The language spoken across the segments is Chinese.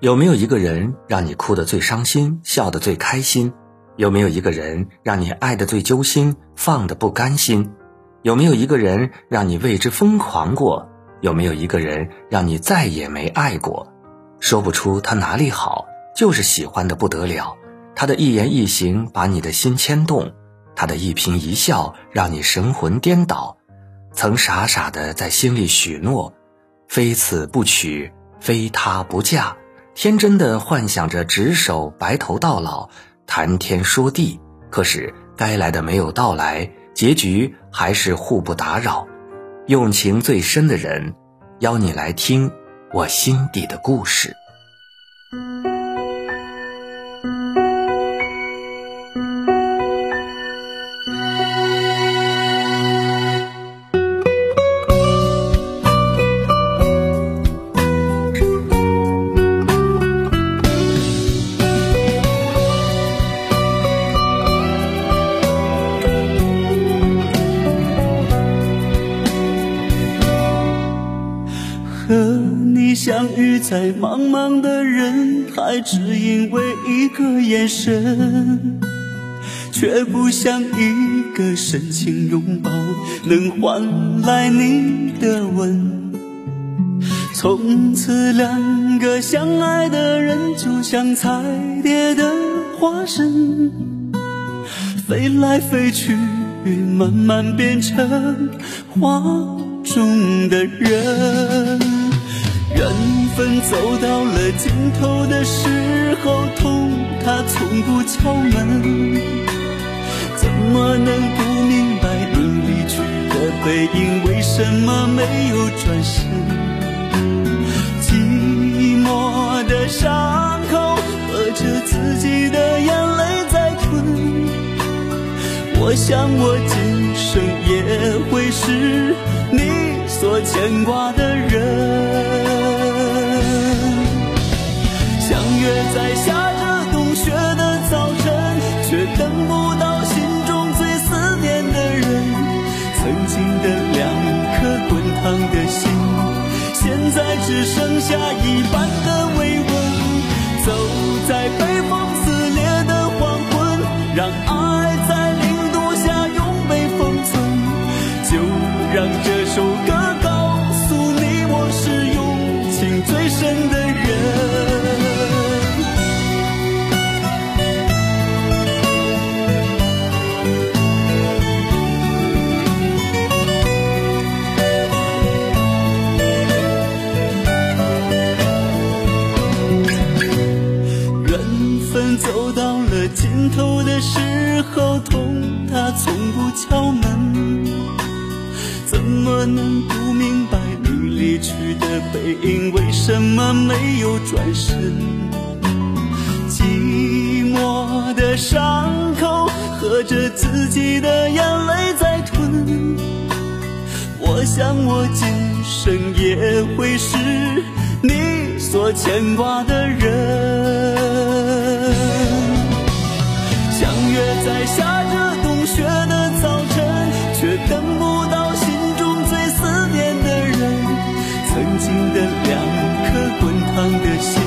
有没有一个人让你哭得最伤心，笑得最开心？有没有一个人让你爱得最揪心，放得不甘心？有没有一个人让你为之疯狂过？有没有一个人让你再也没爱过？说不出他哪里好，就是喜欢的不得了。他的一言一行把你的心牵动，他的一颦一笑让你神魂颠倒。曾傻傻的在心里许诺，非此不娶，非他不嫁。天真的幻想着执手白头到老，谈天说地。可是该来的没有到来，结局还是互不打扰。用情最深的人，邀你来听我心底的故事。相遇在茫茫的人海，只因为一个眼神，却不像一个深情拥抱能换来你的吻。从此，两个相爱的人就像彩蝶的化身，飞来飞去，慢慢变成画中的人。缘分走到了尽头的时候，痛它从不敲门。怎么能不明白你离去的背影为什么没有转身？寂寞的伤口，喝着自己的眼泪在吞。我想我今生也会是你所牵挂的人。约在下着冬雪的早晨，却等不到心中最思念的人。曾经的两颗滚烫的心，现在只剩下一半的微温。走在北风撕裂的黄昏，让爱在零度下永被封存。就让这的时候，痛它从不敲门。怎么能不明白你离去的背影为什么没有转身？寂寞的伤口，喝着自己的眼泪在吞。我想我今生也会是你所牵挂的人。在下着冬雪的早晨，却等不到心中最思念的人。曾经的两颗滚烫的心，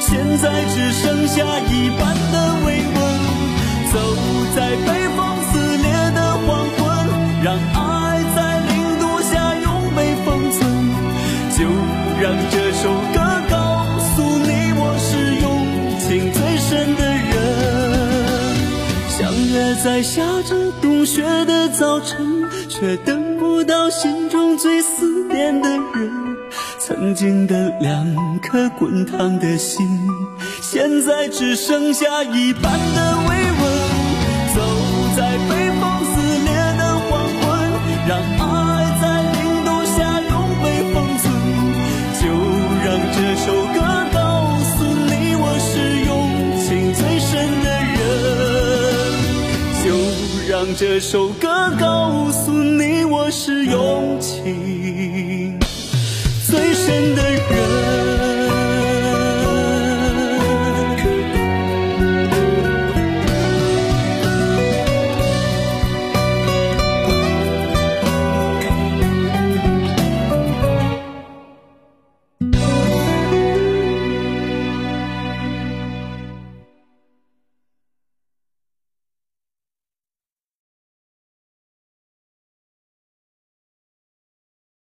现在只剩下一半的微温。走在北风撕裂的黄昏，让爱在零度下永被封存。就让这首在下着冬雪的早晨，却等不到心中最思念的人。曾经的两颗滚烫的心，现在只剩下一半的慰问。走在北风这首歌告诉你我是勇气。